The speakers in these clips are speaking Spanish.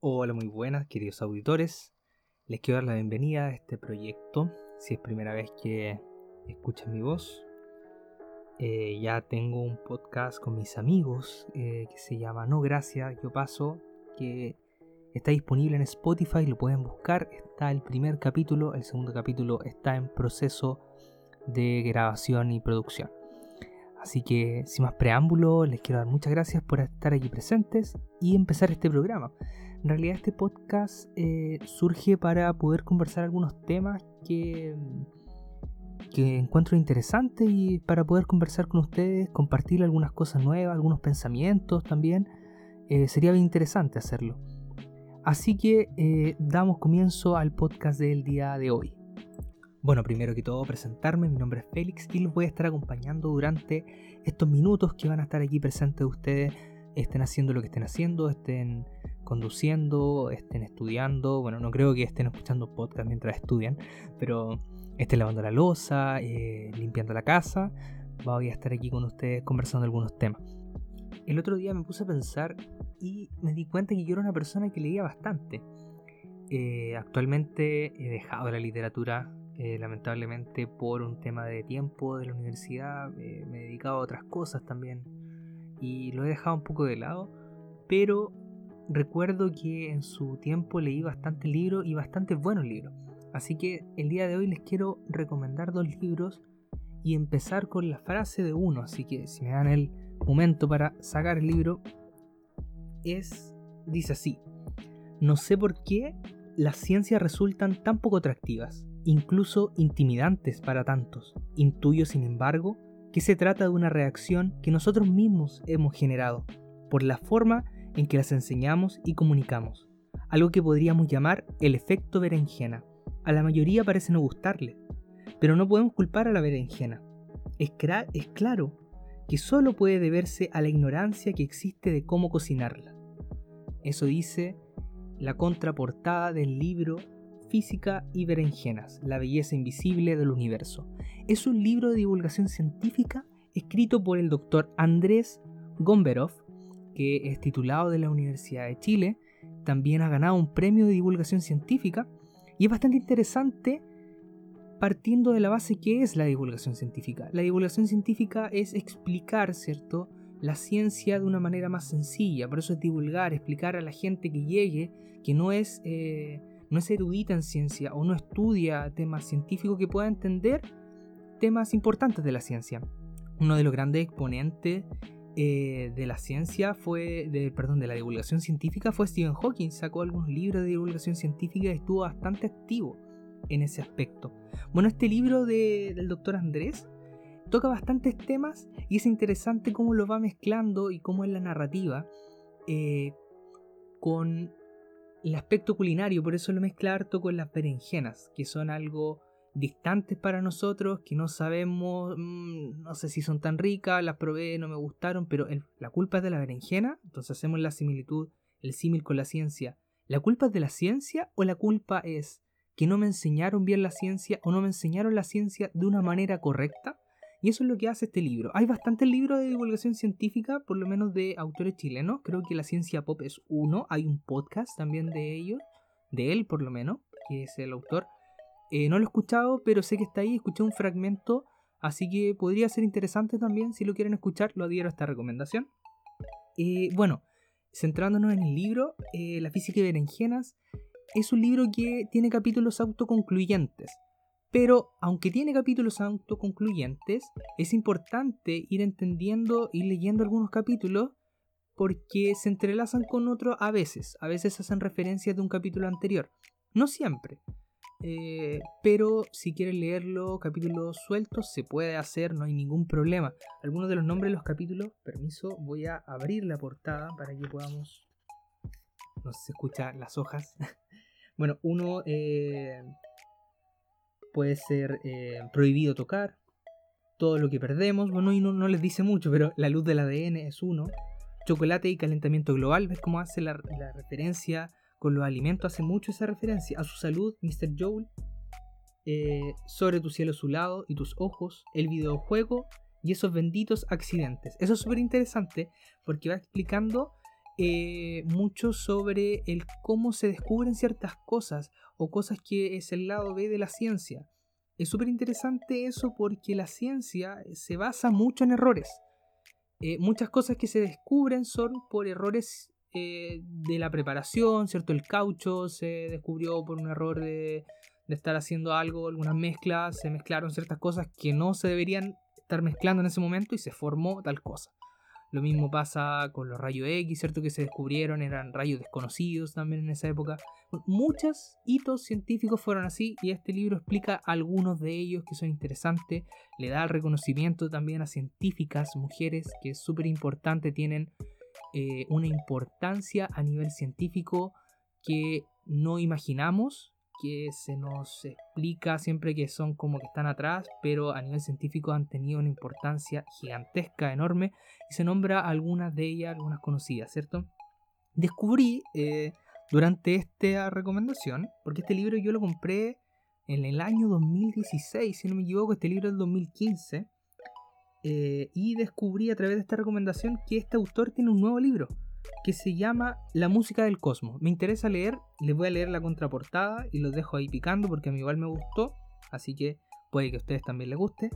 Hola, muy buenas, queridos auditores. Les quiero dar la bienvenida a este proyecto. Si es primera vez que escuchan mi voz, eh, ya tengo un podcast con mis amigos eh, que se llama No Gracias, yo paso, que está disponible en Spotify, lo pueden buscar. Está el primer capítulo, el segundo capítulo está en proceso de grabación y producción. Así que sin más preámbulo, les quiero dar muchas gracias por estar aquí presentes y empezar este programa. En realidad este podcast eh, surge para poder conversar algunos temas que, encuentro interesantes y para poder conversar con ustedes, compartir algunas cosas nuevas, algunos pensamientos también. Eh, sería bien interesante hacerlo. Así que eh, damos comienzo al podcast del día de hoy. Bueno, primero que todo presentarme, mi nombre es Félix y los voy a estar acompañando durante estos minutos que van a estar aquí presentes ustedes, estén haciendo lo que estén haciendo, estén conduciendo, estén estudiando, bueno, no creo que estén escuchando podcast mientras estudian, pero estén lavando la losa, eh, limpiando la casa, voy a estar aquí con ustedes conversando algunos temas. El otro día me puse a pensar y me di cuenta que yo era una persona que leía bastante. Eh, actualmente he dejado la literatura eh, lamentablemente por un tema de tiempo de la universidad me he dedicado a otras cosas también y lo he dejado un poco de lado, pero recuerdo que en su tiempo leí bastante libros y bastante buenos libros. Así que el día de hoy les quiero recomendar dos libros y empezar con la frase de uno, así que si me dan el momento para sacar el libro, es, dice así, no sé por qué las ciencias resultan tan poco atractivas incluso intimidantes para tantos. Intuyo, sin embargo, que se trata de una reacción que nosotros mismos hemos generado, por la forma en que las enseñamos y comunicamos, algo que podríamos llamar el efecto berenjena. A la mayoría parece no gustarle, pero no podemos culpar a la berenjena. Es, es claro que solo puede deberse a la ignorancia que existe de cómo cocinarla. Eso dice la contraportada del libro Física y Berenjenas, la belleza invisible del universo. Es un libro de divulgación científica escrito por el doctor Andrés Gomberov, que es titulado de la Universidad de Chile, también ha ganado un premio de divulgación científica y es bastante interesante partiendo de la base que es la divulgación científica. La divulgación científica es explicar, ¿cierto?, la ciencia de una manera más sencilla, por eso es divulgar, explicar a la gente que llegue que no es eh, no es erudita en ciencia o no estudia temas científicos que pueda entender temas importantes de la ciencia. Uno de los grandes exponentes eh, de la ciencia fue, de, perdón, de la divulgación científica fue Stephen Hawking. Sacó algunos libros de divulgación científica y estuvo bastante activo en ese aspecto. Bueno, este libro del doctor Andrés toca bastantes temas y es interesante cómo lo va mezclando y cómo es la narrativa eh, con el aspecto culinario, por eso lo mezcla harto con las berenjenas, que son algo distantes para nosotros, que no sabemos, mm, no sé si son tan ricas, las probé, no me gustaron, pero la culpa es de la berenjena, entonces hacemos la similitud, el símil con la ciencia. ¿La culpa es de la ciencia o la culpa es que no me enseñaron bien la ciencia o no me enseñaron la ciencia de una manera correcta? Y eso es lo que hace este libro. Hay bastantes libros de divulgación científica, por lo menos de autores chilenos. Creo que La Ciencia Pop es uno. Hay un podcast también de ellos, de él por lo menos, que es el autor. Eh, no lo he escuchado, pero sé que está ahí. Escuché un fragmento, así que podría ser interesante también. Si lo quieren escuchar, lo adhiero a esta recomendación. Eh, bueno, centrándonos en el libro, eh, La Física de Berenjenas es un libro que tiene capítulos autoconcluyentes. Pero aunque tiene capítulos autoconcluyentes, es importante ir entendiendo y leyendo algunos capítulos porque se entrelazan con otros a veces. A veces hacen referencia de un capítulo anterior. No siempre. Eh, pero si quieren leerlo capítulos sueltos, se puede hacer, no hay ningún problema. Algunos de los nombres de los capítulos, permiso, voy a abrir la portada para que podamos... No se escucha las hojas. bueno, uno eh, puede ser eh, prohibido tocar, todo lo que perdemos, bueno, y no, les dice mucho, pero la luz del ADN es uno, chocolate y calentamiento global, ves cómo hace la, referencia con los alimentos, hace mucho esa referencia, a su salud, Mr. Joel, eh, sobre tu cielo su lado y tus ojos, el videojuego y esos benditos accidentes. Eso es súper interesante porque va explicando eh, mucho sobre el cómo se descubren ciertas cosas o cosas que es el lado B de la ciencia. Es súper interesante eso porque la ciencia se basa mucho en errores. Eh, muchas cosas que se descubren son por errores eh, de la preparación, ¿cierto? El caucho se descubrió por un error de, estar haciendo algo, algunas mezclas, se mezclaron ciertas cosas que no se deberían estar mezclando en ese momento y se formó tal cosa. Lo mismo pasa con los rayos X, ¿cierto? Que se descubrieron, eran rayos desconocidos también en esa época. Muchos hitos científicos fueron así y este libro explica algunos de ellos que son interesantes. Le da el reconocimiento también a científicas, mujeres, que es súper importante, tienen eh, una importancia a nivel científico que no imaginamos que se nos explica siempre que son como que están atrás, pero a nivel científico han tenido una importancia gigantesca, enorme, y se nombra algunas de ellas, algunas conocidas, ¿cierto? Descubrí eh, durante esta recomendación, porque este libro yo lo compré en el año 2016, si no me equivoco, este libro es del 2015, eh, y descubrí a través de esta recomendación que este autor tiene un nuevo libro que se llama La música del cosmos. Me interesa leer, les voy a leer la contraportada y los dejo ahí picando porque a mí igual me gustó, así que puede que a ustedes también les guste.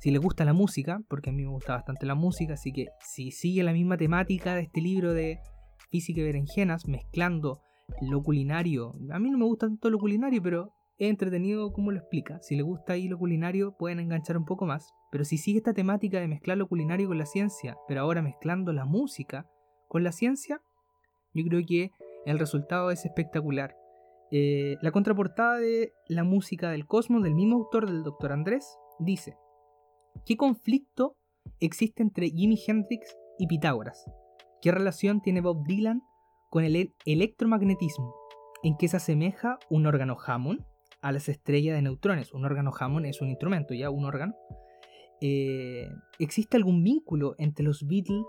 Si les gusta la música, porque a mí me gusta bastante la música, así que si sigue la misma temática de este libro de física y berenjenas, mezclando lo culinario, a mí no me gusta tanto lo culinario, pero es entretenido como lo explica. Si les gusta ahí lo culinario, pueden enganchar un poco más. Pero si sigue esta temática de mezclar lo culinario con la ciencia, pero ahora mezclando la música, con la ciencia, yo creo que el resultado es espectacular. Eh, la contraportada de La música del cosmos del mismo autor del Dr. Andrés dice, ¿qué conflicto existe entre Jimi Hendrix y Pitágoras? ¿Qué relación tiene Bob Dylan con el electromagnetismo? ¿En qué se asemeja un órgano Hammond a las estrellas de neutrones? Un órgano Hammond es un instrumento, ya un órgano. Eh, ¿Existe algún vínculo entre los Beatles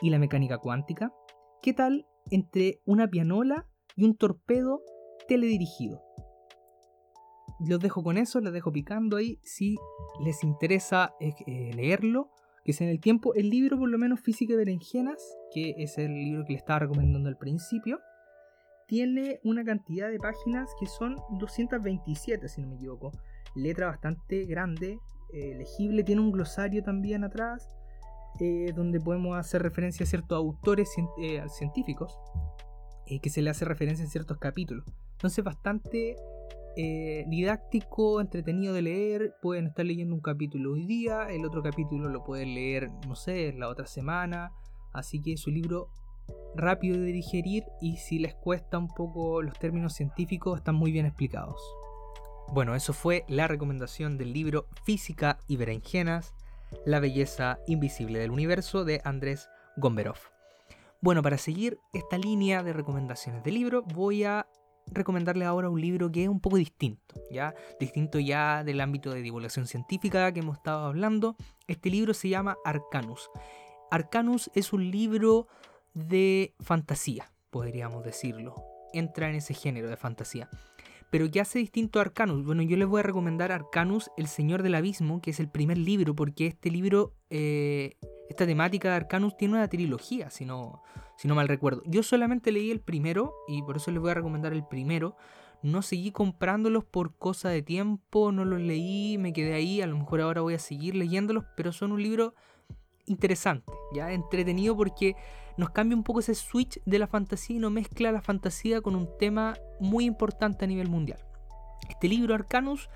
y la mecánica cuántica? ¿Qué tal entre una pianola y un torpedo teledirigido? Los dejo con eso, los dejo picando ahí. Si les interesa eh, leerlo, que sea en el tiempo, el libro por lo menos Física de Berenjenas, que es el libro que le estaba recomendando al principio, tiene una cantidad de páginas que son 227, si no me equivoco. Letra bastante grande, eh, legible, tiene un glosario también atrás eh, donde podemos hacer referencia a ciertos autores eh, científicos que se le hace referencia en ciertos capítulos. Entonces bastante didáctico, entretenido de leer. Pueden estar leyendo un capítulo hoy día, el otro capítulo lo pueden leer, no sé, la otra semana. Así que es un libro rápido de digerir y si les cuesta un poco los términos científicos están muy bien explicados. Bueno, eso fue la recomendación del libro Física y Berenjenas la belleza invisible del universo de Andrés Gomberov. Bueno, para seguir esta línea de recomendaciones de libro, voy a recomendarles ahora un libro que es un poco distinto, ¿ya? Distinto ya del ámbito de divulgación científica que hemos estado hablando. Este libro se llama Arcanus. Arcanus es un libro de fantasía, podríamos decirlo. Entra en ese género de fantasía. Pero ¿qué hace distinto a Arcanus? Bueno, yo les voy a recomendar Arcanus, El Señor del Abismo, que es el primer libro, porque este libro, eh, esta temática de Arcanus tiene una trilogía, si no, si no mal recuerdo. Yo solamente leí el primero y por eso les voy a recomendar el primero. No seguí comprándolos por cosa de tiempo, no los leí, me quedé ahí, a lo mejor ahora voy a seguir leyéndolos, pero son un libro interesante, ya entretenido porque nos cambia un poco ese switch de la fantasía y nos mezcla la fantasía con un tema muy importante a nivel mundial. Este libro Arcanus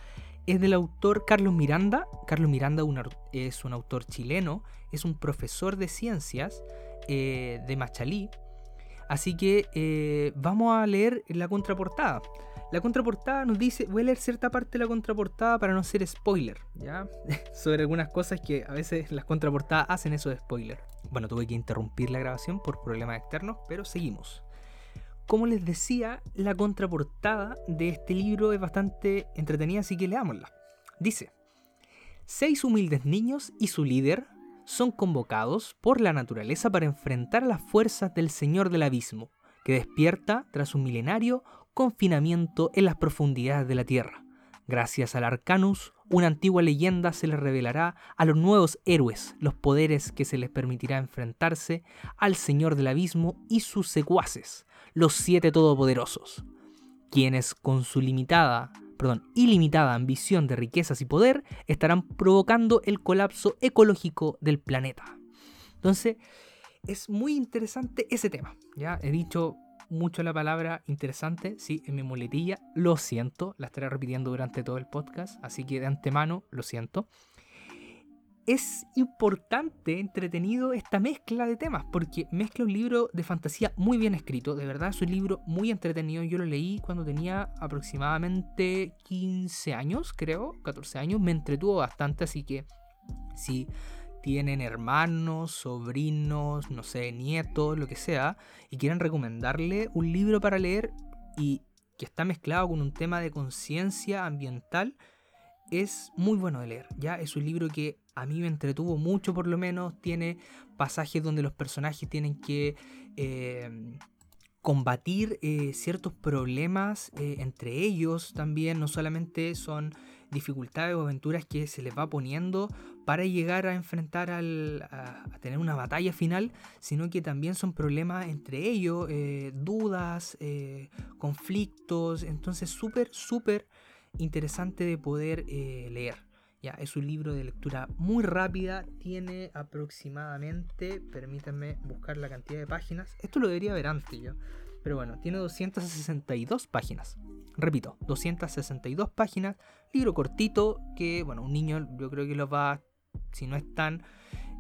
es del autor Carlos Miranda. Carlos Miranda es un autor chileno, es un profesor de ciencias eh, de Machalí. Así que eh, vamos a leer la contraportada. La contraportada nos dice, voy a leer cierta parte de la contraportada para no ser spoiler, ¿ya? Sobre algunas cosas que a veces las contraportadas hacen eso de spoiler. Bueno, tuve que interrumpir la grabación por problemas externos, pero seguimos. Como les decía, la contraportada de este libro es bastante entretenida, así que leámosla. Dice, seis humildes niños y su líder son convocados por la naturaleza para enfrentar las fuerzas del Señor del Abismo, que despierta tras un milenario confinamiento en las profundidades de la Tierra. Gracias al Arcanus, una antigua leyenda se les revelará a los nuevos héroes los poderes que se les permitirá enfrentarse al Señor del Abismo y sus secuaces, los siete todopoderosos, quienes con su limitada, perdón, ilimitada ambición de riquezas y poder estarán provocando el colapso ecológico del planeta. Entonces, es muy interesante ese tema. Ya he dicho mucho la palabra interesante, sí, en mi muletilla. Lo siento, la estaré repitiendo durante todo el podcast, así que de antemano lo siento. Es importante, entretenido esta mezcla de temas, porque mezcla un libro de fantasía muy bien escrito, de verdad es un libro muy entretenido, yo lo leí cuando tenía aproximadamente 15 años, creo, 14 años, me entretuvo bastante, así que si tienen hermanos, sobrinos, no sé, nietos, lo que sea, y quieren recomendarle un libro para leer y que está mezclado con un tema de conciencia ambiental, es muy bueno de leer. Ya es un libro que a mí me entretuvo mucho, por lo menos. Tiene pasajes donde los personajes tienen que eh, combatir eh, ciertos problemas eh, entre ellos también. No solamente son dificultades o aventuras que se les va poniendo para llegar a enfrentar al, a, tener una batalla final, sino que también son problemas entre ellos, eh, dudas, eh, conflictos, entonces súper, súper interesante de poder eh, leer. Ya, es un libro de lectura muy rápida, tiene aproximadamente, permítanme buscar la cantidad de páginas, esto lo debería ver antes yo, pero bueno, tiene 262 páginas. Repito, 262 páginas, libro cortito que, bueno, un niño yo creo que lo va, si no es tan,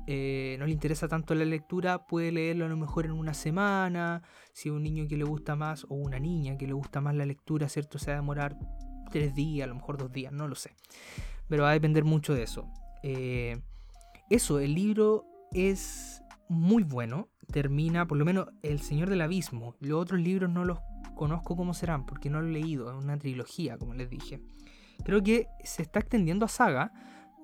eh, no le interesa tanto la lectura, puede leerlo a lo mejor en una semana, si un niño que le gusta más, o una niña que le gusta más la lectura, ¿cierto? Se va a demorar tres días, a lo mejor dos días, no lo sé. Pero va a depender mucho de eso. Eh, eso, el libro es muy bueno. Termina, por lo menos, El Señor del Abismo. Los otros libros no los conozco cómo serán, porque no lo he leído, es una trilogía, como les dije. Creo que se está extendiendo a saga,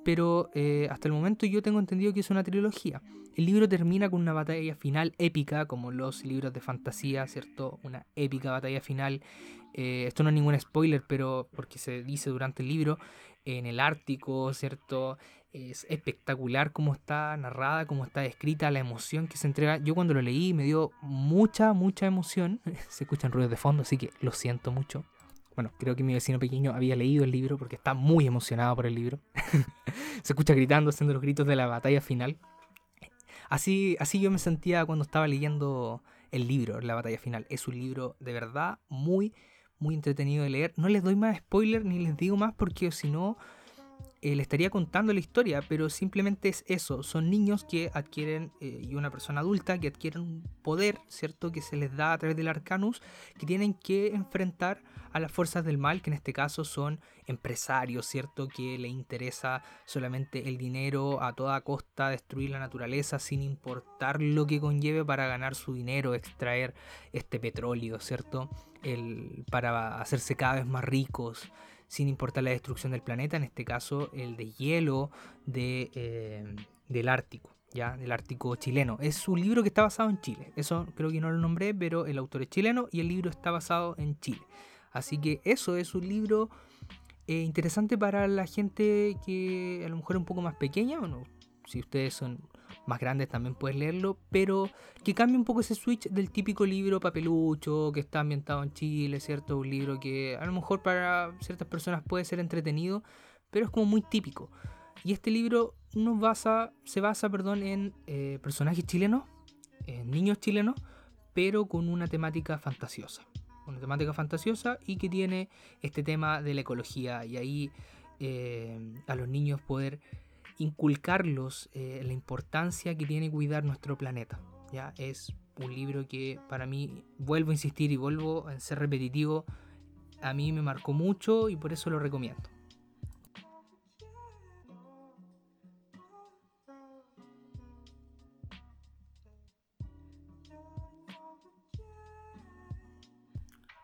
pero eh, hasta el momento yo tengo entendido que es una trilogía. El libro termina con una batalla final épica, como los libros de fantasía, ¿cierto? Una épica batalla final. Eh, esto no es ningún spoiler, pero porque se dice durante el libro, en el Ártico, ¿cierto? Es espectacular cómo está narrada, cómo está escrita, la emoción que se entrega. Yo cuando lo leí me dio mucha, mucha emoción. se escuchan ruidos de fondo, así que lo siento mucho. Bueno, creo que mi vecino pequeño había leído el libro porque está muy emocionado por el libro. se escucha gritando, haciendo los gritos de la batalla final. Así, así yo me sentía cuando estaba leyendo el libro, la batalla final. Es un libro de verdad muy, muy entretenido de leer. No les doy más spoiler ni les digo más porque si no eh, le estaría contando la historia, pero simplemente es eso, son niños que adquieren, eh, y una persona adulta que adquieren un poder, ¿cierto? Que se les da a través del Arcanus, que tienen que enfrentar a las fuerzas del mal, que en este caso son empresarios, ¿cierto? Que le interesa solamente el dinero a toda costa, destruir la naturaleza sin importar lo que conlleve para ganar su dinero, extraer este petróleo, ¿cierto? El, para hacerse cada vez más ricos sin importar la destrucción del planeta, en este caso el de hielo de, eh, del Ártico, ya, del Ártico chileno. Es un libro que está basado en Chile, eso creo que no lo nombré, pero el autor es chileno y el libro está basado en Chile. Así que eso es un libro eh, interesante para la gente que a lo mejor es un poco más pequeña, bueno, si ustedes son más grandes también puedes leerlo, pero que cambie un poco ese switch del típico libro papelucho que está ambientado en Chile, ¿cierto? Un libro que a lo mejor para ciertas personas puede ser entretenido, pero es como muy típico. Y este libro nos basa, se basa perdón, en eh, personajes chilenos, en niños chilenos, pero con una temática fantasiosa. Una temática fantasiosa y que tiene este tema de la ecología y ahí eh, a los niños poder inculcarlos eh, la importancia que tiene cuidar nuestro planeta. ¿ya? Es un libro que para mí, vuelvo a insistir y vuelvo a ser repetitivo, a mí me marcó mucho y por eso lo recomiendo.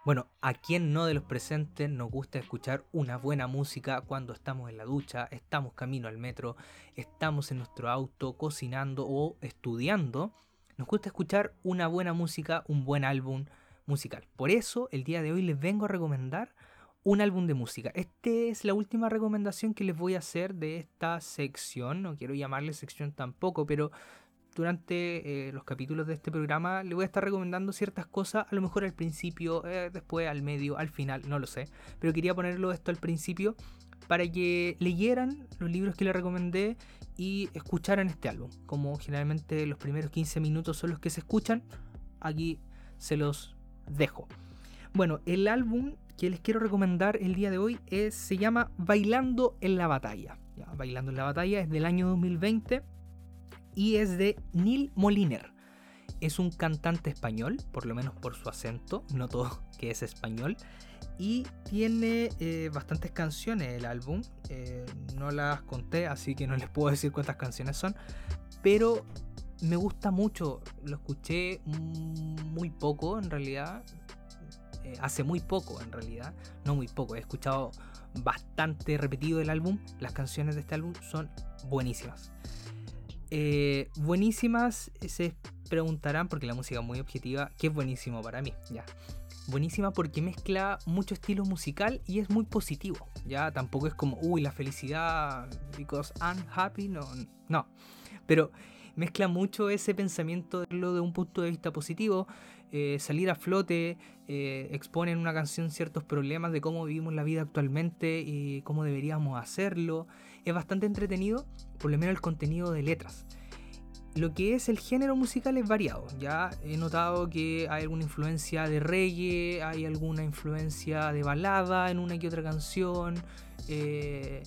Bueno, ¿a quién no de los presentes nos gusta escuchar una buena música cuando estamos en la ducha, estamos camino al metro, estamos en nuestro auto cocinando o estudiando? Nos gusta escuchar una buena música, un buen álbum musical. Por eso el día de hoy les vengo a recomendar un álbum de música. Esta es la última recomendación que les voy a hacer de esta sección. No quiero llamarle sección tampoco, pero durante eh, los capítulos de este programa le voy a estar recomendando ciertas cosas, a lo mejor al principio, eh, después al medio, al final, no lo sé. Pero quería ponerlo esto al principio para que leyeran los libros que les recomendé y escucharan este álbum. Como generalmente los primeros 15 minutos son los que se escuchan, aquí se los dejo. Bueno, el álbum que les quiero recomendar el día de hoy es, se llama Bailando en la Batalla. Bailando en la Batalla es del año 2020 y es de Neil Moliner. Es un cantante español, por lo menos por su acento, no todo que es español. Y tiene eh, bastantes canciones el álbum. Eh, no las conté, así que no les puedo decir cuántas canciones son. Pero me gusta mucho. Lo escuché muy poco en realidad. Eh, hace muy poco en realidad. No muy poco. He escuchado bastante repetido el álbum. Las canciones de este álbum son buenísimas. Eh, buenísimas se preguntarán, porque la música es muy objetiva, que es buenísimo para mí, ya. Buenísima porque mezcla mucho estilo musical y es muy positivo, ya. Tampoco es como, uy, la felicidad, because I'm happy, no, no. Pero mezcla mucho ese pensamiento de de un punto de vista positivo, eh, salir a flote, eh, expone en una canción ciertos problemas de cómo vivimos la vida actualmente y cómo deberíamos hacerlo. Es bastante entretenido, por lo menos el contenido de letras. Lo que es el género musical es variado. Ya he notado que hay alguna influencia de reggae, hay alguna influencia de balada en una que otra canción. Eh,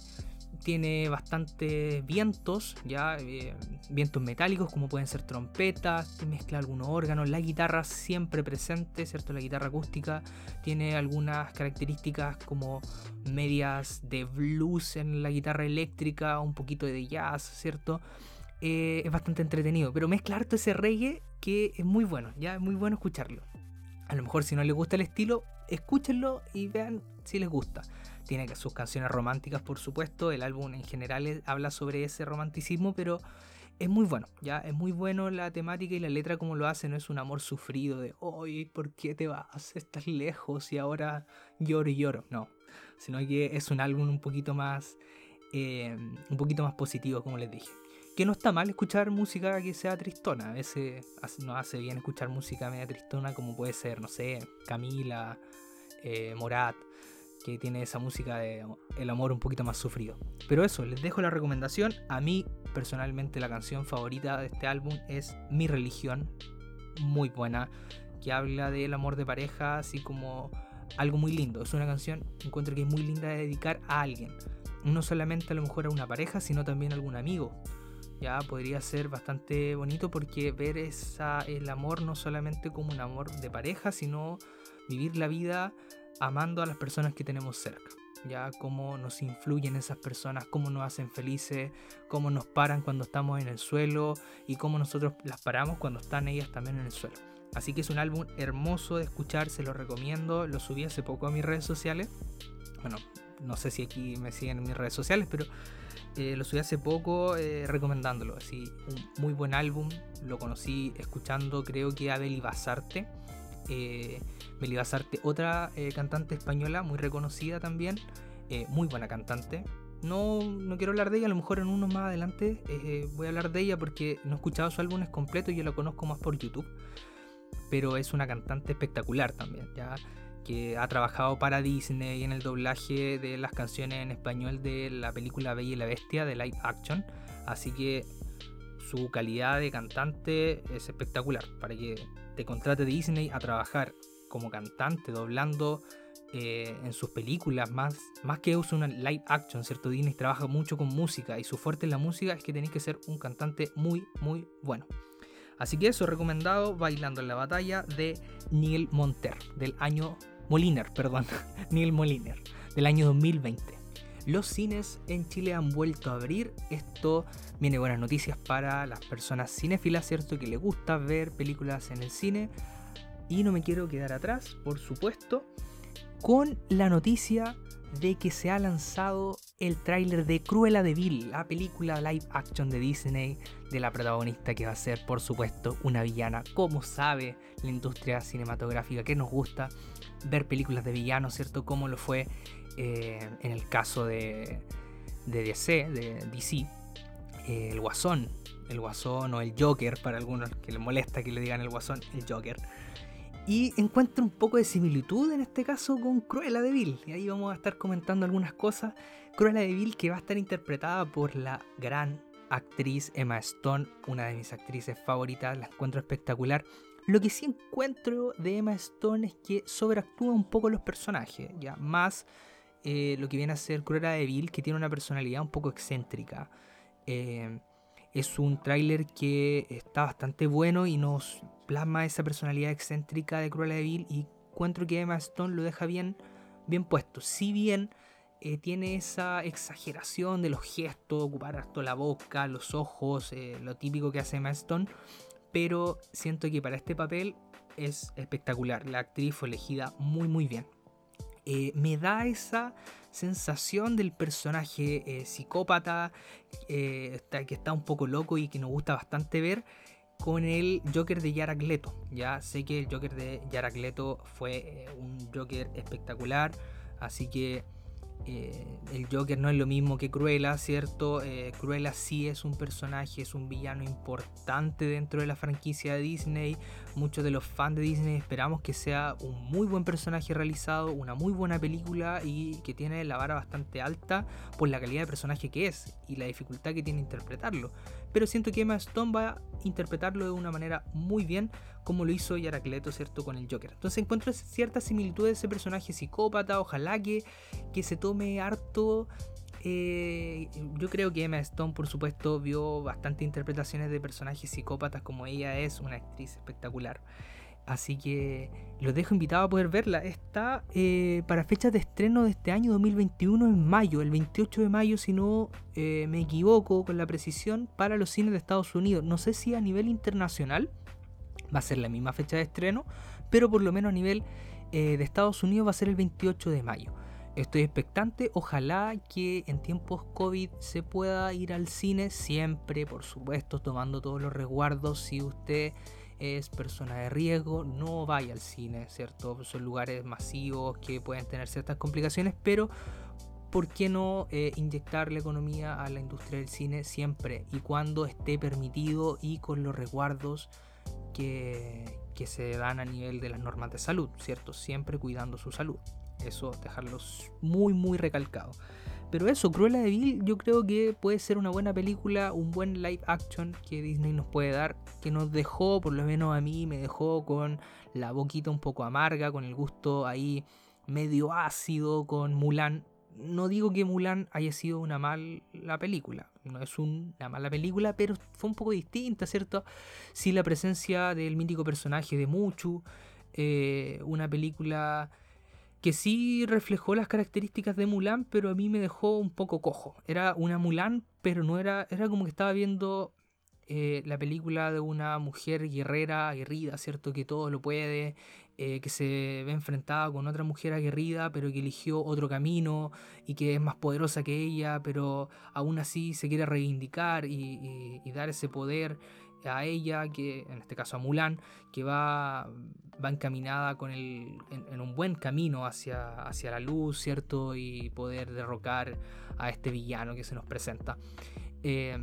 tiene bastantes vientos, ya eh, vientos metálicos como pueden ser trompetas, mezcla algunos órganos, la guitarra siempre presente, ¿cierto? La guitarra acústica tiene algunas características como medias de blues en la guitarra eléctrica, un poquito de jazz, ¿cierto? Eh, es bastante entretenido, pero mezcla harto ese reggae que es muy bueno, ya es muy bueno escucharlo. A lo mejor si no les gusta el estilo, escúchenlo y vean si les gusta tiene sus canciones románticas, por supuesto. El álbum en general habla sobre ese romanticismo, pero es muy bueno, ya es muy bueno la temática y la letra como lo hace, no es un amor sufrido de, hoy ¿por qué te vas? Estás lejos y ahora lloro y lloro. No, sino que es un álbum un poquito más, eh, un poquito más positivo, como les dije. Que no está mal escuchar música que sea tristona, a veces nos hace bien escuchar música media tristona como puede ser, no sé, Camila, eh, Morat que tiene esa música de el amor un poquito más sufrido. Pero eso, les dejo la recomendación. A mí, personalmente, la canción favorita de este álbum es Mi Religión, muy buena, que habla del amor de pareja, así como algo muy lindo. Es una canción, encuentro que es muy linda de dedicar a alguien. No solamente a lo mejor a una pareja, sino también a algún amigo. Ya podría ser bastante bonito porque ver esa, el amor no solamente como un amor de pareja, sino vivir la vida amando a las personas que tenemos cerca. Ya cómo nos influyen esas personas, cómo nos hacen felices, cómo nos paran cuando estamos en el suelo y cómo nosotros las paramos cuando están ellas también en el suelo. Así que es un álbum hermoso de escuchar, se lo recomiendo. Lo subí hace poco a mis redes sociales. Bueno, no sé si aquí me siguen en mis redes sociales, pero eh, lo subí hace poco eh, recomendándolo. Así, un muy buen álbum. Lo conocí escuchando, creo que a Beli Basarte eh, otra eh, cantante española muy reconocida también, eh, muy buena cantante. No, no quiero hablar de ella, a lo mejor en uno más adelante eh, voy a hablar de ella porque no he escuchado su álbum completo y yo la conozco más por YouTube. Pero es una cantante espectacular también, ya que ha trabajado para Disney en el doblaje de las canciones en español de la película Bella y la Bestia de live action. Así que su calidad de cantante es espectacular para que te contrate Disney a trabajar como cantante, doblando eh, en sus películas, más, más que usa una live action, ¿cierto? Disney trabaja mucho con música y su fuerte en la música es que tenéis que ser un cantante muy, muy bueno. Así que eso, recomendado Bailando en la Batalla de Neil Monter, del año Moliner, perdón, Neil Moliner, del año 2020. Los cines en Chile han vuelto a abrir. Esto viene buenas noticias para las personas cinéfilas, ¿cierto? Que les gusta ver películas en el cine. Y no me quiero quedar atrás, por supuesto, con la noticia de que se ha lanzado el tráiler de Cruella de Vil, la película live action de Disney de la protagonista que va a ser, por supuesto, una villana. Como sabe la industria cinematográfica que nos gusta ver películas de villanos, ¿cierto? Como lo fue eh, en el caso de, de DC, de DC, eh, el Guasón, el Guasón o el Joker, para algunos que les molesta que le digan el Guasón, el Joker. Y encuentro un poco de similitud en este caso con Cruella de Vil. Y ahí vamos a estar comentando algunas cosas. Cruella de Vil que va a estar interpretada por la gran actriz Emma Stone, una de mis actrices favoritas, la encuentro espectacular. Lo que sí encuentro de Emma Stone es que sobreactúa un poco los personajes, ya más eh, lo que viene a ser Cruella de Vil, que tiene una personalidad un poco excéntrica. Eh, es un tráiler que está bastante bueno y nos plasma esa personalidad excéntrica de Cruella de Vil y encuentro que Emma Stone lo deja bien, bien puesto. Si bien eh, tiene esa exageración de los gestos, ocupar hasta la boca, los ojos, lo típico que hace Emma Stone, pero siento que para este papel es espectacular. La actriz fue elegida muy muy bien. Eh, me da esa sensación del personaje eh, psicópata eh, que está un poco loco y que nos gusta bastante ver con el Joker de Jared. Ya sé que el Joker de Jared fue un Joker espectacular, así que eh, el Joker no es lo mismo que Cruella, ¿cierto? Eh, Cruella sí es un personaje, es un villano importante dentro de la franquicia de Disney. Muchos de los fans de Disney esperamos que sea un muy buen personaje realizado, una muy buena película y que tiene la vara bastante alta por la calidad de personaje que es y la dificultad que tiene interpretarlo. Pero siento que Emma Stone va a interpretarlo de una manera muy bien como lo hizo Yaracleto, ¿cierto? Con el Joker. Entonces encuentro cierta similitud de ese personaje psicópata, ojalá que, que se tome harto... Eh, yo creo que Emma Stone, por supuesto, vio bastantes interpretaciones de personajes psicópatas como ella es, una actriz espectacular. Así que los dejo invitados a poder verla. Está eh, para fechas de estreno de este año 2021 en mayo, el 28 de mayo, si no eh, me equivoco con la precisión, para los cines de Estados Unidos. No sé si a nivel internacional, va a ser la misma fecha de estreno, pero por lo menos a nivel eh, de Estados Unidos va a ser el 28 de mayo. Estoy expectante, ojalá que en tiempos COVID se pueda ir al cine siempre, por supuesto, tomando todos los resguardos. Si usted es persona de riesgo, no vaya al cine, ¿cierto? Son lugares masivos que pueden tener ciertas complicaciones, pero ¿por qué no eh, inyectar la economía a la industria del cine siempre y cuando esté permitido y con los resguardos que, se dan a nivel de las normas de salud, ¿cierto? Siempre cuidando su salud. Eso dejarlos muy, muy recalcado. Pero eso, Cruella de Vil, yo creo que puede ser una buena película, un buen live action que Disney nos puede dar, que nos dejó, por lo menos a mí, me dejó con la boquita un poco amarga, con el gusto ahí medio ácido, con Mulan. No digo que Mulan haya sido una mala película, no es una mala película, pero fue un poco distinta, ¿cierto? Sí, la presencia del mítico personaje de Muchu, eh, una película que sí reflejó las características de Mulan, pero a mí me dejó un poco cojo. Era una Mulan, pero no era, era como que estaba viendo eh, la película de una mujer guerrera, aguerrida, ¿cierto? Que todo lo puede, eh, que se ve enfrentada con otra mujer aguerrida, pero que eligió otro camino y que es más poderosa que ella, pero aún así se quiere reivindicar y, dar ese poder a ella, que en este caso a Mulan, que va, va encaminada con el, en, un buen camino hacia, hacia la luz, ¿cierto? Y poder derrocar a este villano que se nos presenta. Eh,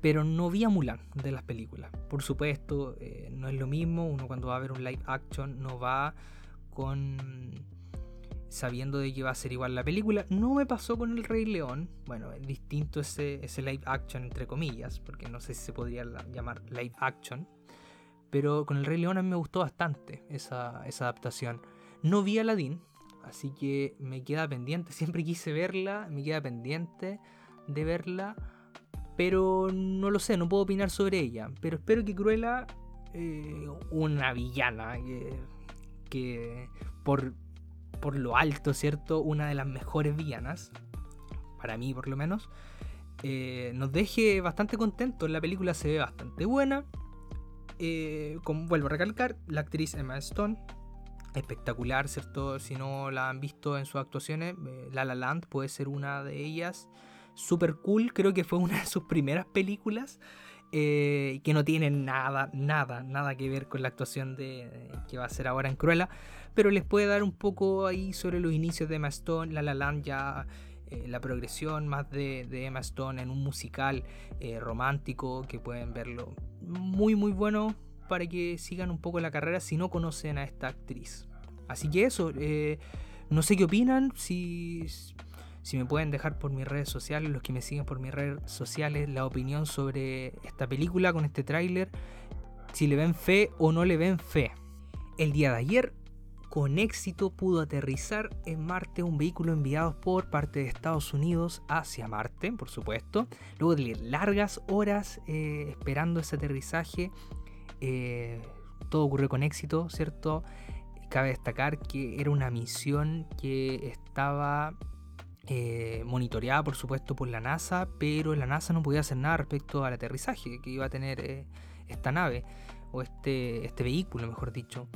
pero no vi a Mulan de las películas. Por supuesto, eh, no es lo mismo, uno cuando va a ver un live action no va con sabiendo de que va a ser igual la película. No me pasó con El Rey León. Bueno, es distinto ese, ese live action entre comillas, porque no sé si se podría llamar live action. Pero con El Rey León a mí me gustó bastante esa, esa adaptación. No vi Aladdin, así que me queda pendiente. Siempre quise verla, me queda pendiente de verla pero no lo sé, no puedo opinar sobre ella. Pero espero que Cruella, eh, una villana, que, por, por lo alto, ¿cierto? Una de las mejores villanas, para mí por lo menos, eh, nos deje bastante contentos. La película se ve bastante buena. Eh, vuelvo a recalcar, la actriz Emma Stone, espectacular, ¿cierto? Si no la han visto en sus actuaciones, eh, La La Land puede ser una de ellas. Super cool, creo que fue una de sus primeras películas. Eh, que no tiene nada, nada, nada que ver con la actuación de, que va a ser ahora en Cruella, pero les puede dar un poco ahí sobre los inicios de Emma Stone, La La ya eh, la progresión más de, Emma Stone en un musical romántico que pueden verlo muy muy bueno para que sigan un poco la carrera si no conocen a esta actriz. Así que eso, eh, no sé qué opinan, si, si me pueden dejar por mis redes sociales, los que me siguen por mis redes sociales, la opinión sobre esta película con este tráiler, si le ven fe o no le ven fe. El día de ayer, con éxito pudo aterrizar en Marte un vehículo enviado por parte de Estados Unidos hacia Marte, por supuesto, luego de largas horas eh, esperando ese aterrizaje eh, todo ocurrió con éxito, ¿cierto? Cabe destacar que era una misión que estaba eh, monitoreada, por supuesto, por la NASA, pero la NASA no podía hacer nada respecto al aterrizaje que iba a tener esta nave, o este, este vehículo, mejor dicho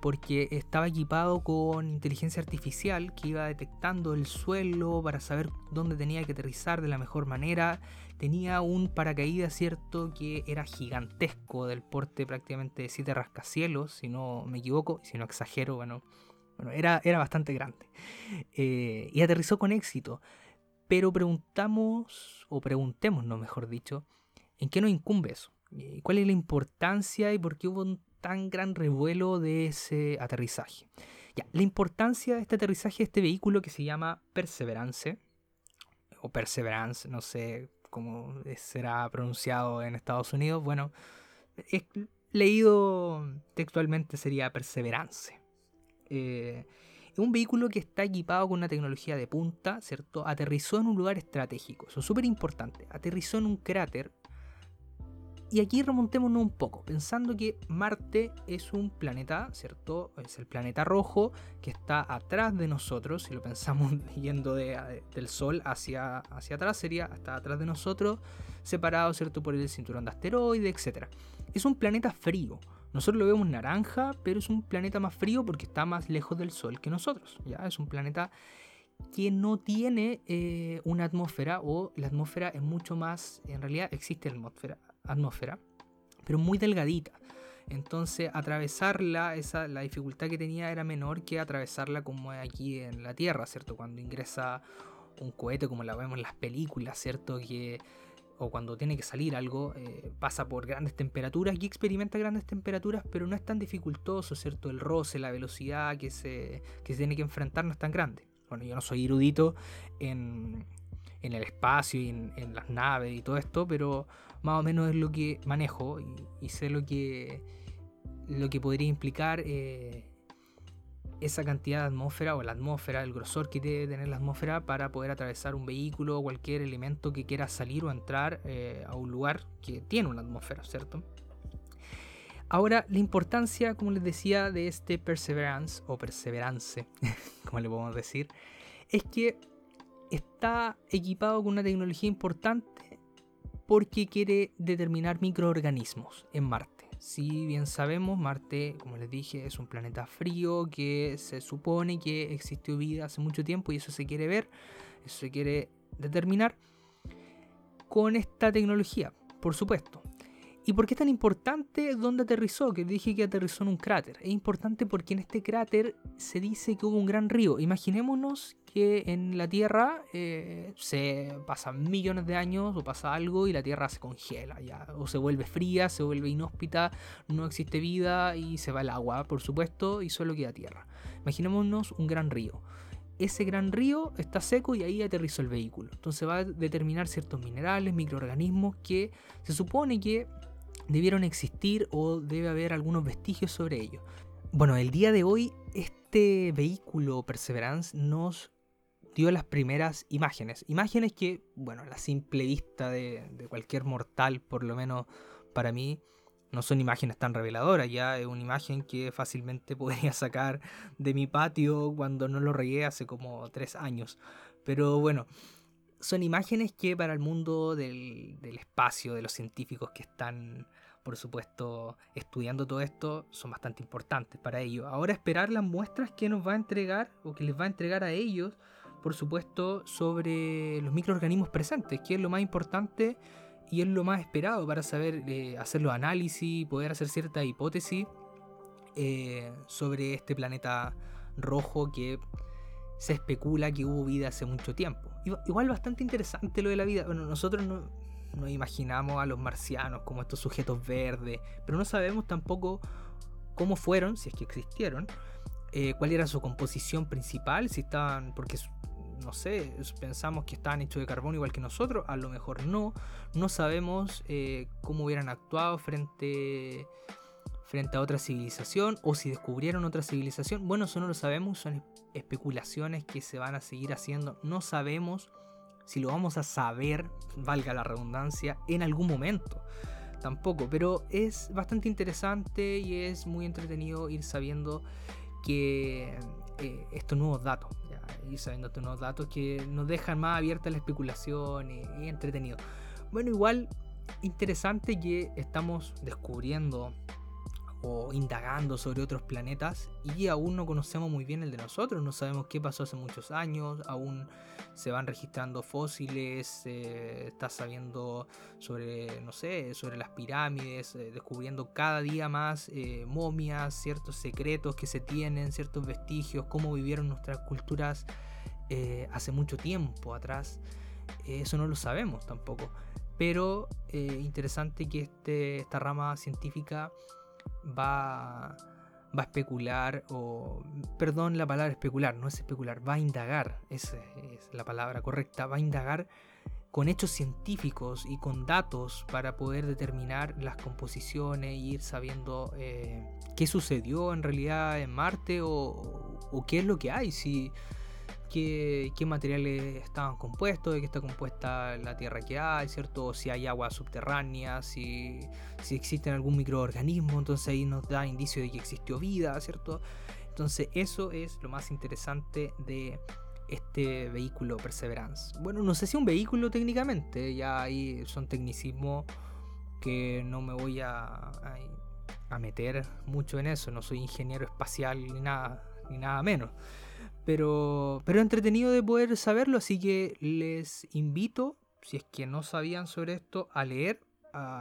porque estaba equipado con inteligencia artificial que iba detectando el suelo para saber dónde tenía que aterrizar de la mejor manera. Tenía un paracaídas, cierto, que era gigantesco, del porte prácticamente de siete rascacielos, si no me equivoco, si no exagero, bueno, bueno era, era bastante grande. Eh, y aterrizó con éxito. Pero preguntamos, o preguntémonos, mejor dicho, ¿en qué nos incumbe eso? ¿Cuál es la importancia y por qué hubo un tan gran revuelo de ese aterrizaje. Ya, la importancia de este aterrizaje de este vehículo que se llama Perseverance, o Perseverance, no sé cómo será pronunciado en Estados Unidos, bueno, leído textualmente sería Perseverance. Eh, un vehículo que está equipado con una tecnología de punta, ¿cierto? Aterrizó en un lugar estratégico, eso es súper importante. Aterrizó en un cráter y aquí remontémonos un poco, pensando que Marte es un planeta, ¿cierto? Es el planeta rojo que está atrás de nosotros, si lo pensamos yendo de, del Sol hacia, hacia atrás, sería hasta atrás de nosotros, separado, ¿cierto? Por el cinturón de asteroides, etc. Es un planeta frío. Nosotros lo vemos naranja, pero es un planeta más frío porque está más lejos del Sol que nosotros. ¿ya? Es un planeta que no tiene eh, una atmósfera o la atmósfera es mucho más, en realidad existe la atmósfera, atmósfera, pero muy delgadita. Entonces atravesarla, esa, la dificultad que tenía era menor que atravesarla como aquí en la Tierra, ¿cierto? Cuando ingresa un cohete como la vemos en las películas, ¿cierto? Que, o cuando tiene que salir algo, eh, pasa por grandes temperaturas y experimenta grandes temperaturas, pero no es tan dificultoso, ¿cierto? El roce, la velocidad que se, que tiene que enfrentar no es tan grande. Bueno, yo no soy erudito en, en el espacio y en, las naves y todo esto, pero más o menos es lo que manejo y, sé lo que, lo que podría implicar eh, esa cantidad de atmósfera o la atmósfera, el grosor que debe tener la atmósfera para poder atravesar un vehículo o cualquier elemento que quiera salir o entrar eh, a un lugar que tiene una atmósfera, ¿cierto? Ahora, la importancia, como les decía, de este Perseverance o Perseverance, como le podemos decir, es que está equipado con una tecnología importante porque quiere determinar microorganismos en Marte. Si bien sabemos, Marte, como les dije, es un planeta frío que se supone que existió vida hace mucho tiempo y eso se quiere ver, eso se quiere determinar con esta tecnología, por supuesto. ¿Y por qué es tan importante dónde aterrizó? Que dije que aterrizó en un cráter. Es importante porque en este cráter se dice que hubo un gran río. Imaginémonos que en la Tierra eh, se pasan millones de años o pasa algo y la Tierra se congela ya. O se vuelve fría, se vuelve inhóspita, no existe vida y se va el agua, por supuesto, y solo queda tierra. Imaginémonos un gran río ese gran río está seco y ahí aterrizó el vehículo. Entonces va a determinar ciertos minerales, microorganismos que se supone que debieron existir o debe haber algunos vestigios sobre ello. Bueno, el día de hoy este vehículo Perseverance nos dio las primeras imágenes. Imágenes que, bueno, la simple vista de, cualquier mortal, por lo menos para mí, no son imágenes tan reveladoras, ya es una imagen que fácilmente podría sacar de mi patio cuando no lo regué hace como tres años. Pero bueno, son imágenes que para el mundo del, del espacio, de los científicos que están por supuesto, estudiando todo esto, son bastante importantes para ellos. Ahora esperar las muestras que nos va a entregar o que les va a entregar a ellos, por supuesto, sobre los microorganismos presentes, que es lo más importante y es lo más esperado para saber eh, hacer los análisis, poder hacer cierta hipótesis eh, sobre este planeta rojo que se especula que hubo vida hace mucho tiempo. Igual bastante interesante lo de la vida. Bueno, nosotros no, imaginamos a los marcianos como estos sujetos verdes, pero no sabemos tampoco cómo fueron, si es que existieron, eh, cuál era su composición principal, si estaban, porque no sé, pensamos que estaban hechos de carbón igual que nosotros, a lo mejor no, no sabemos eh, cómo hubieran actuado frente, frente a otra civilización o si descubrieron otra civilización, bueno, eso no lo sabemos, son especulaciones que se van a seguir haciendo, no sabemos si lo vamos a saber, valga la redundancia, en algún momento. Tampoco, pero es bastante interesante y es muy entretenido ir sabiendo que eh, estos nuevos datos, ir sabiendo estos nuevos datos que nos dejan más abierta la especulación y, y entretenido. Bueno, igual interesante que estamos descubriendo o indagando sobre otros planetas y aún no conocemos muy bien el de nosotros, no sabemos qué pasó hace muchos años, aún se van registrando fósiles, se está sabiendo sobre, no sé, sobre las pirámides, eh, descubriendo cada día más eh, momias, ciertos secretos que se tienen, ciertos vestigios, cómo vivieron nuestras culturas eh, hace mucho tiempo atrás. eso no lo sabemos tampoco. Pero interesante que este, esta rama científica va, va a especular, o perdón la palabra especular, no es especular, va a indagar, esa es la palabra correcta, va a indagar con hechos científicos y con datos para poder determinar las composiciones e ir sabiendo eh, qué sucedió en realidad en Marte o, o, qué es lo que hay, si qué, materiales estaban compuestos, de qué está compuesta la tierra que hay, ¿cierto? Si hay agua subterránea, si, si existe algún microorganismo, entonces ahí nos da indicio de que existió vida, ¿cierto? Entonces eso es lo más interesante de este vehículo Perseverance. Bueno, no sé si un vehículo técnicamente, ya ahí son tecnicismos que no me voy a, a meter mucho en eso, no soy ingeniero espacial ni nada, ni nada menos. Pero, pero entretenido de poder saberlo, así que les invito, si es que no sabían sobre esto, a leer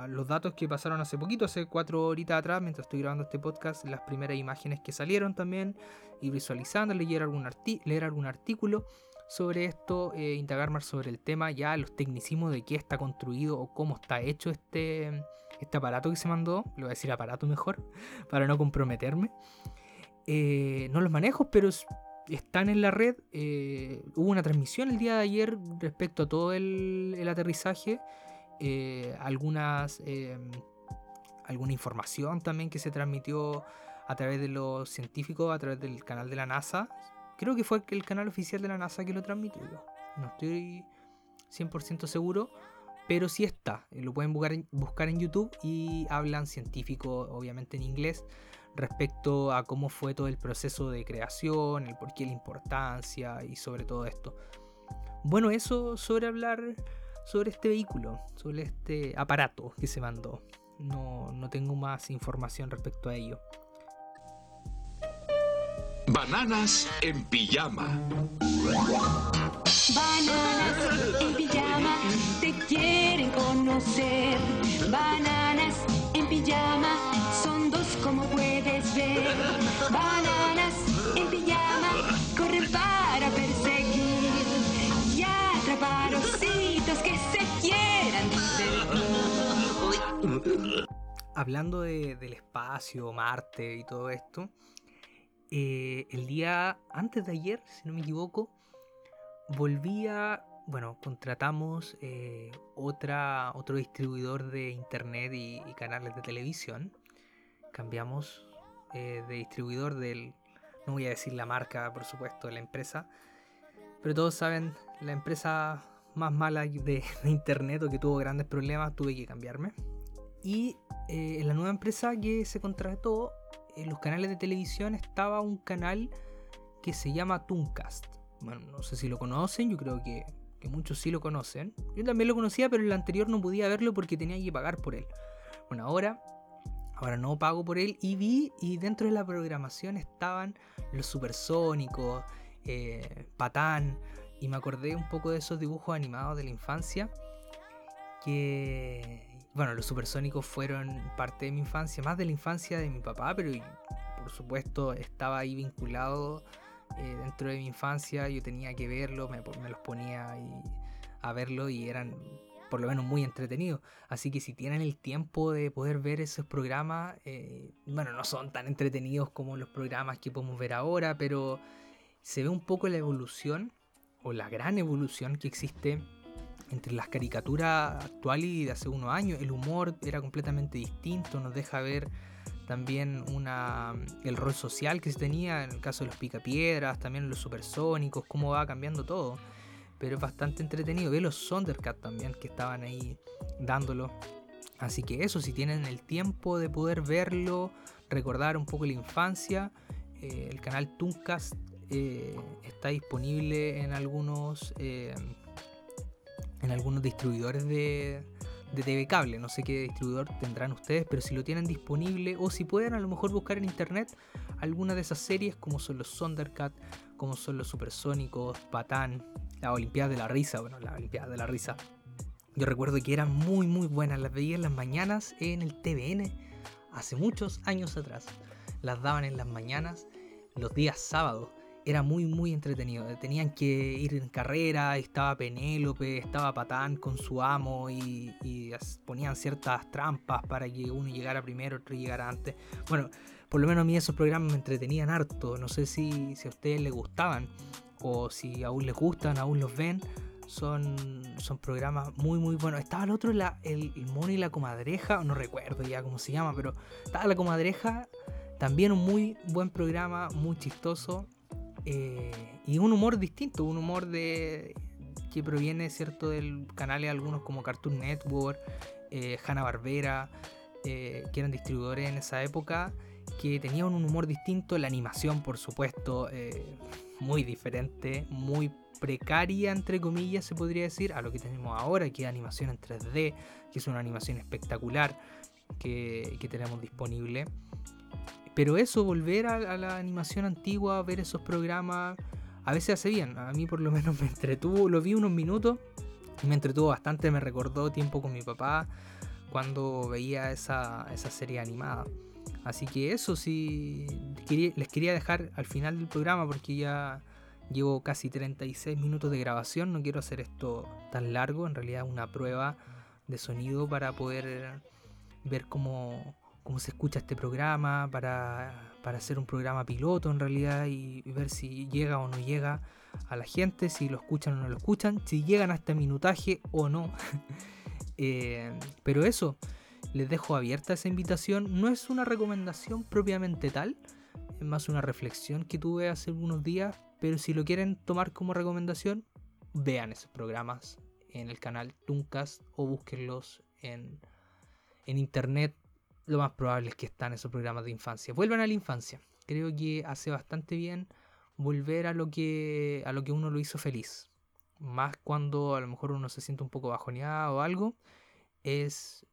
los datos que pasaron hace poquito, hace cuatro horitas atrás, mientras estoy grabando este podcast, las primeras imágenes que salieron también, y visualizando, leer algún, leer algún artículo sobre esto, eh, indagar más sobre el tema, ya los tecnicismos de qué está construido o cómo está hecho este, este aparato que se mandó, le voy a decir aparato mejor, para no comprometerme. Eh, no los manejo, pero están en la red. Eh, hubo una transmisión el día de ayer respecto a todo el, aterrizaje. Eh, algunas, em, alguna información también que se transmitió a través de los científicos, a través del canal de la NASA. Creo que fue el canal oficial de la NASA que lo transmitió. No estoy 100% seguro, pero sí está. Lo pueden buscar buscar en YouTube y hablan científicos, obviamente en inglés, respecto a cómo fue todo el proceso de creación, el porqué, la importancia y sobre todo esto. Bueno, eso sobre hablar sobre este vehículo, sobre este aparato que se mandó. No, no tengo más información respecto a ello. Bananas en pijama. Bananas en pijama te quieren conocer. Bananas en pijama son dos como puedes ver. Bananas en pijama corren para perseguir y atrapar ositos que se quieran divertir. Hablando de, del espacio, Marte y todo esto, eh, el día antes de ayer, si no me equivoco, volvía, bueno, contratamos eh, otra, otro distribuidor de internet y, canales de televisión. Cambiamos eh, de distribuidor del, no voy a decir la marca, por supuesto, de la empresa, pero todos saben, la empresa más mala de, internet o que tuvo grandes problemas, tuve que cambiarme. Y eh, en la nueva empresa que se contrató, en los canales de televisión estaba un canal que se llama Tooncast bueno, no sé si lo conocen, yo creo que, muchos sí lo conocen. Yo también lo conocía, pero el anterior no podía verlo porque tenía que pagar por él. Bueno, ahora Ahora no pago por él y vi y dentro de la programación estaban los supersónicos, eh, Patán, y me acordé un poco de esos dibujos animados de la infancia que bueno, los supersónicos fueron parte de mi infancia, más de la infancia de mi papá, pero por supuesto estaba ahí vinculado eh, dentro de mi infancia, yo tenía que verlo, me, los ponía a verlo y eran por lo menos muy entretenidos. Así que si tienen el tiempo de poder ver esos programas, eh, bueno, no son tan entretenidos como los programas que podemos ver ahora, pero se ve un poco la evolución o la gran evolución que existe entre las caricaturas actuales y de hace unos años. El humor era completamente distinto, nos deja ver también una, el rol social que se tenía en el caso de los picapiedras, también los supersónicos, cómo va cambiando todo. Pero es bastante entretenido. Ve los Sondercat también que estaban ahí dándolo. Así que eso, si tienen el tiempo de poder verlo, recordar un poco la infancia, eh, el canal Tuncast eh, está disponible en algunos eh, en algunos distribuidores de, de TV cable. No sé qué distribuidor tendrán ustedes, pero si lo tienen disponible o si pueden a lo mejor buscar en internet alguna de esas series como son los Sondercat, como son los Supersónicos, Patán, la Olimpiada de la Risa, bueno, la Olimpiada de la Risa. Yo recuerdo que eran muy muy buenas, las veía en las mañanas en el TVN hace muchos años atrás. Las daban en las mañanas los días sábados era muy, muy entretenido. Tenían que ir en carrera, estaba Penélope, estaba Patán con su amo y, ponían ciertas trampas para que uno llegara primero, otro llegara antes. Bueno, por lo menos a mí esos programas me entretenían harto. No sé si, si a ustedes les gustaban o si aún les gustan, aún los ven. Son, son programas muy muy buenos. Estaba el otro, el, el mono y la comadreja, no recuerdo ya cómo se llama, pero estaba la comadreja. También un muy buen programa, muy chistoso. Eh, y un humor distinto, un humor de que proviene, ¿cierto?, del canales algunos como Cartoon Network, eh, Hanna-Barbera, eh, que eran distribuidores en esa época, que tenían un humor distinto, la animación, por supuesto, muy diferente, muy precaria, entre comillas, se podría decir, a lo que tenemos ahora, que es animación en 3D, que es una animación espectacular que, tenemos disponible. Pero eso, volver a, la animación antigua, ver esos programas, a veces hace bien. A mí por lo menos me entretuvo, lo vi unos minutos y me entretuvo bastante, me recordó tiempo con mi papá cuando veía esa, serie animada. Así que eso sí, les quería dejar al final del programa porque ya llevo casi 36 minutos de grabación, no quiero hacer esto tan largo, en realidad una prueba de sonido para poder ver cómo, cómo se escucha este programa, para, hacer un programa piloto en realidad y, ver si llega o no llega a la gente, si lo escuchan o no lo escuchan, si llegan a este minutaje o no. Eh, pero eso, les dejo abierta esa invitación. No es una recomendación propiamente tal, es más una reflexión que tuve hace algunos días, pero si lo quieren tomar como recomendación, vean esos programas en el canal Tuncas o búsquenlos en, en internet lo más probable es que están esos programas de infancia. Vuelvan a la infancia. Creo que hace bastante bien volver a lo que a lo que uno lo hizo feliz. Más cuando a lo mejor uno se siente un poco bajoneado o algo, es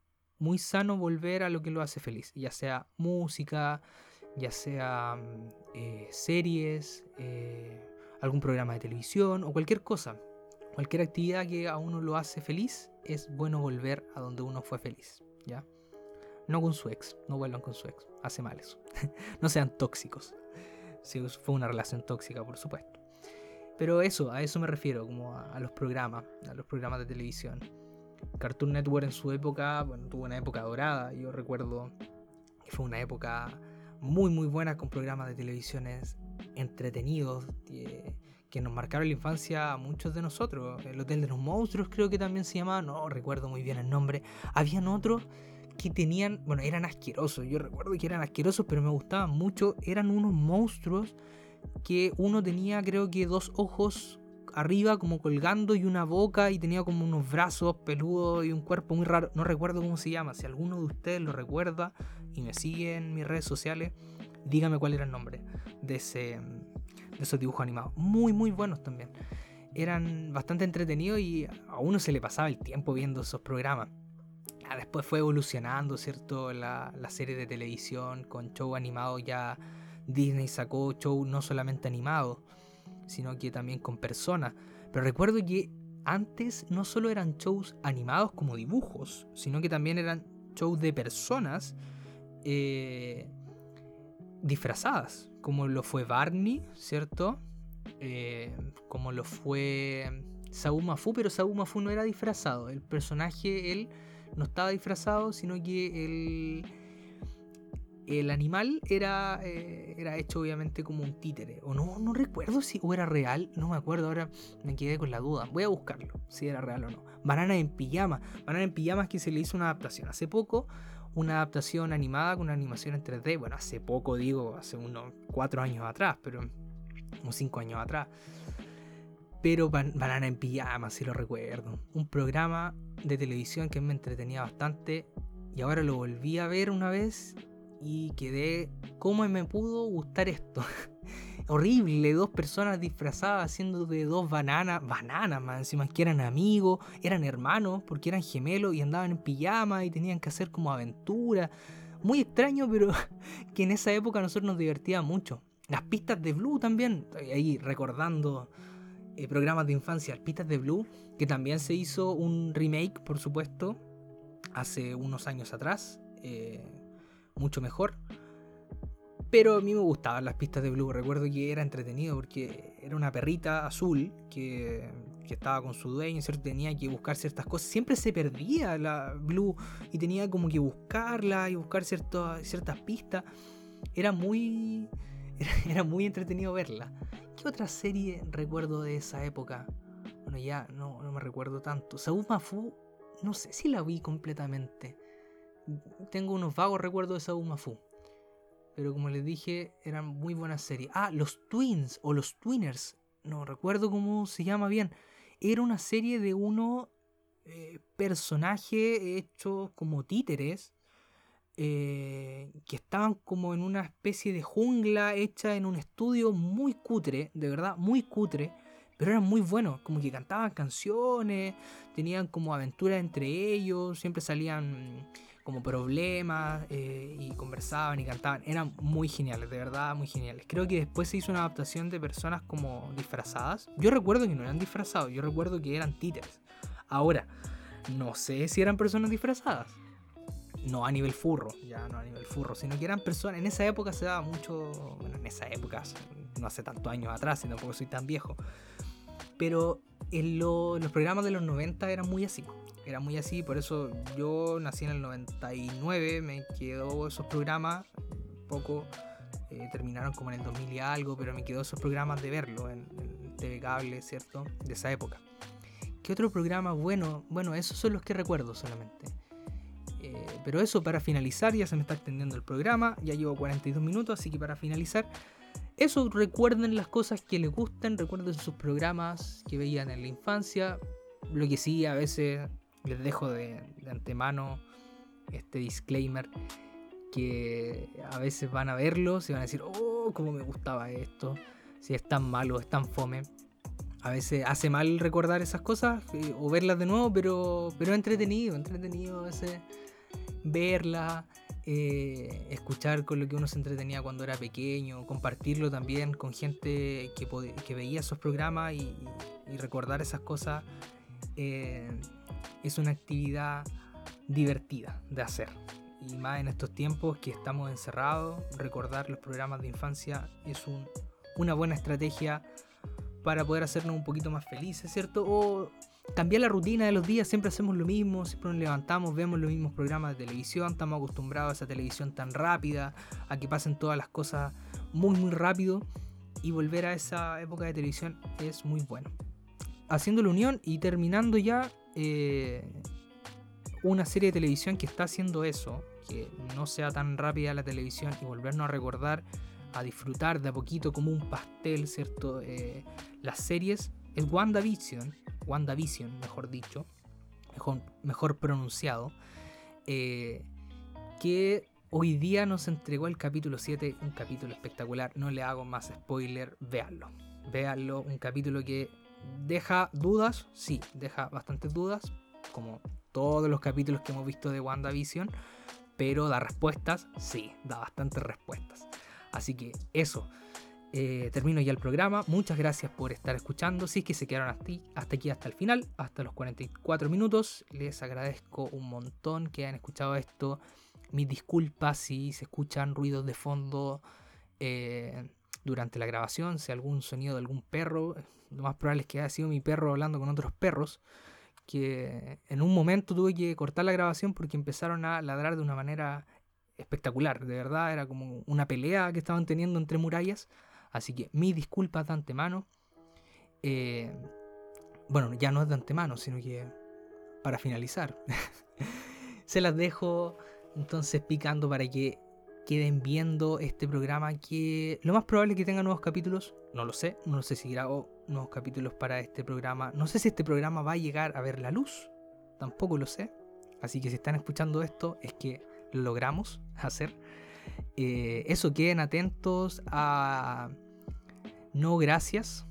muy sano volver a lo que lo hace feliz, ya sea música, ya sea mm, eh, series, eh, algún programa de televisión o cualquier cosa. Cualquier actividad que a uno lo hace feliz, es bueno volver a donde uno fue feliz, ¿ya? No con su ex, no vuelvan con su ex, hace mal eso. no sean tóxicos. Si fue una relación tóxica, por supuesto. Pero eso, a eso me refiero, como a, los programas, a los programas de televisión. Cartoon Network en su época, tuvo una época dorada. Yo recuerdo que fue una época muy, muy buena con programas de televisiones entretenidos que, que nos marcaron la infancia a muchos de nosotros. El Hotel de los Monstruos creo que también se llamaba, no recuerdo muy bien el nombre. Habían otros que tenían, bueno, eran asquerosos, yo recuerdo que eran asquerosos, pero me gustaban mucho, eran unos monstruos que uno tenía creo que dos ojos arriba como colgando y una boca y tenía como unos brazos peludos y un cuerpo muy raro, no recuerdo cómo se llama, si alguno de ustedes lo recuerda y me sigue en mis redes sociales, dígame cuál era el nombre de, ese, de esos dibujos animados, muy muy buenos también. Eran bastante entretenidos y a uno se le pasaba el tiempo viendo esos programas ya después fue evolucionando, ¿cierto? La, la serie de televisión con show animado ya Disney sacó show no solamente animado, sino que también con personas. Pero recuerdo que antes no solo eran shows animados como dibujos, sino que también eran shows de personas eh, disfrazadas, como lo fue Barney, ¿cierto? Eh, como lo fue Sabu Mafu, pero Sabu Mafu no era disfrazado. El personaje, él no estaba disfrazado, sino que el, el animal era, eh, era hecho obviamente como un títere. O no, no recuerdo si era real, no me acuerdo, ahora me quedé con la duda. Voy a buscarlo, si era real o no. Banana en pijama. Banana en pijama es que se le hizo una adaptación. Hace poco, una adaptación animada con una animación en 3D. Bueno, hace poco digo, hace unos 4 años atrás, pero unos 5 años atrás. Pero Banana en pijama, si lo recuerdo. Un programa de televisión que me entretenía bastante. Y ahora lo volví a ver una vez y quedé, ¿cómo me pudo gustar esto? Horrible, dos personas disfrazadas haciendo de dos bananas, bananas más encima que eran amigos, eran hermanos porque eran gemelos y andaban en pijama y tenían que hacer como aventura. Muy extraño, pero que en esa época nosotros nos divertía mucho. Las pistas de Blue también, ahí recordando eh, programas de infancia, las pistas de Blue, que también se hizo un remake, por supuesto, hace unos años atrás. Eh, mucho mejor. Pero a mí me gustaban las pistas de Blue. Recuerdo que era entretenido porque era una perrita azul que, que estaba con su dueño, ¿cierto? Tenía que buscar ciertas cosas. Siempre se perdía la Blue y tenía como que buscarla y buscar ciertas pistas. Era muy, era, muy entretenido verla. ¿Qué otra serie recuerdo de esa época? Bueno, ya no, no me recuerdo tanto. Saúl Mafu, no sé si la vi completamente tengo unos vagos recuerdos de Sabu Mafu. Pero como les dije, eran muy buenas series. Ah, los Twins o los Twinners. No recuerdo cómo se llama bien. Era una serie de uno eh, personaje hecho como títeres. Eh, que estaban como en una especie de jungla hecha en un estudio muy cutre, de verdad, muy cutre, pero eran muy buenos, como que cantaban canciones, tenían como aventuras entre ellos, siempre salían como problemas eh, y conversaban y cantaban. Eran muy geniales, de verdad, muy geniales. Creo que después se hizo una adaptación de personas como disfrazadas. Yo recuerdo que no eran disfrazados, yo recuerdo que eran títeres. Ahora, no sé si eran personas disfrazadas. No a nivel furro, ya no a nivel furro, sino que eran personas. En esa época se daba mucho. Bueno, en esa época, no hace tantos años atrás, y tampoco soy tan viejo. Pero en los programas de los 90 eran muy así era muy así, por eso yo nací en el 99, me quedó esos programas, poco eh, terminaron como en el 2000 y algo, pero me quedó esos programas de verlo en, TV Cable, ¿cierto? De esa época. ¿Qué otro programa bueno? Bueno, esos son los que recuerdo solamente. Eh, pero eso para finalizar, ya se me está extendiendo el programa, ya llevo 42 minutos, así que para finalizar, eso recuerden las cosas que les gustan, recuerden sus programas que veían en la infancia. Lo que sí, a veces les dejo de, antemano este disclaimer que a veces van a verlo, se van a decir, oh, cómo me gustaba esto, si es tan malo, es tan fome. A veces hace mal recordar esas cosas eh, o verlas de nuevo, pero, pero entretenido, entretenido a veces verla, eh, escuchar con lo que uno se entretenía cuando era pequeño, compartirlo también con gente que, que veía esos programas y, recordar esas cosas. Eh, es una actividad divertida de hacer. Y más en estos tiempos que estamos encerrados, recordar los programas de infancia es una buena estrategia para poder hacernos un poquito más felices, ¿cierto? O cambiar la rutina de los días, siempre hacemos lo mismo, siempre nos levantamos, vemos los mismos programas de televisión, estamos acostumbrados a esa televisión tan rápida, a que pasen todas las cosas muy muy rápido y volver a esa época de televisión es muy bueno. Haciendo la unión y terminando ya, eh, una serie de televisión que está haciendo eso, que no sea tan rápida la televisión y volvernos a recordar, a disfrutar de a poquito como un pastel, ¿cierto? Eh, las series es WandaVision, WandaVision, mejor dicho, mejor, pronunciado, eh, que hoy día nos entregó el capítulo 7, un capítulo espectacular, no le hago más spoiler, véanlo, véanlo, un capítulo que deja dudas, sí, deja bastantes dudas, como todos los capítulos que hemos visto de WandaVision, pero da respuestas, sí, da bastantes respuestas. Así que eso. Eh, termino ya el programa. Muchas gracias por estar escuchando. Si es que se quedaron hasta, aquí, hasta el final, hasta los 44 minutos, les agradezco un montón que hayan escuchado esto. Mis disculpas si se escuchan ruidos de fondo eh, durante la grabación, si algún sonido de algún perro. Lo más probable es que haya sido mi perro hablando con otros perros. Que en un momento tuve que cortar la grabación porque empezaron a ladrar de una manera espectacular. De verdad, era como una pelea que estaban teniendo entre murallas. Así que mis disculpas de antemano. Eh, bueno, ya no es de antemano, sino que para finalizar. Se las dejo entonces picando para que queden viendo este programa que lo más probable es que tenga nuevos capítulos. No lo sé, no sé si grabo nuevos capítulos para este programa. No sé si este programa va a llegar a ver la luz. Tampoco lo sé. Así que si están escuchando esto es que lo logramos hacer. Eh, eso, queden atentos a No Gracias,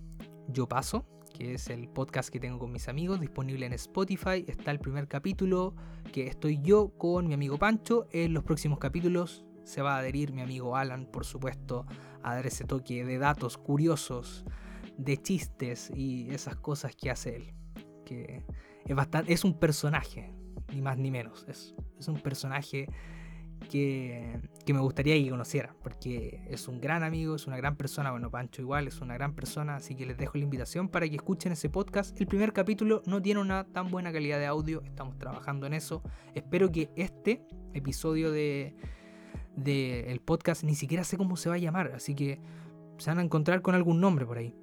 Yo Paso, que es el podcast que tengo con mis amigos, disponible en Spotify. Está el primer capítulo que estoy yo con mi amigo Pancho. En los próximos capítulos se va a adherir mi amigo Alan, por supuesto, a dar ese toque de datos curiosos, de chistes y esas cosas que hace él. Que es, bastante, es un personaje, ni más ni menos. Es, es un personaje que, me gustaría que conociera, porque es un gran amigo, es una gran persona, bueno, Pancho igual, es una gran persona, así que les dejo la invitación para que escuchen ese podcast. El primer capítulo no tiene una tan buena calidad de audio, estamos trabajando en eso. Espero que este episodio de, de el podcast ni siquiera sé cómo se va a llamar, así que se van a encontrar con algún nombre por ahí.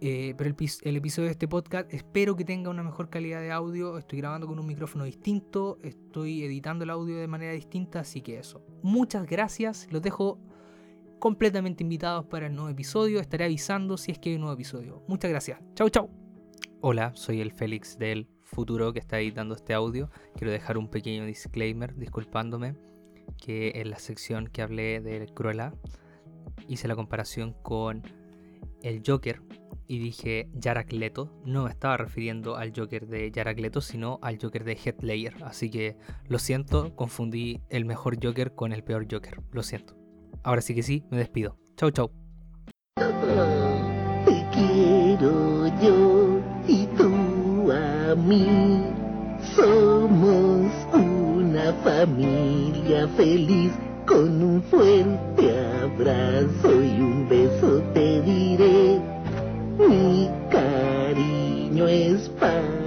Eh, pero el, episodio de este podcast espero que tenga una mejor calidad de audio. Estoy grabando con un micrófono distinto, estoy editando el audio de manera distinta, así que eso. Muchas gracias, los dejo completamente invitados para el nuevo episodio. Estaré avisando si es que hay un nuevo episodio. Muchas gracias. Chau, chau. Hola, soy el Félix del futuro que está editando este audio. Quiero dejar un pequeño disclaimer disculpándome que en la sección que hablé del Cruella hice la comparación con el Joker y dije Jared Leto, no me estaba refiriendo al Joker de Jared Leto, sino al Joker de Heath Ledger. Así que lo siento, confundí el mejor Joker con el peor Joker. Lo siento. Ahora sí que sí, me despido. Chau, chau. Te quiero yo y tú a mí. Somos familia feliz. Con un fuerte abrazo y un beso te diré mi cariño es para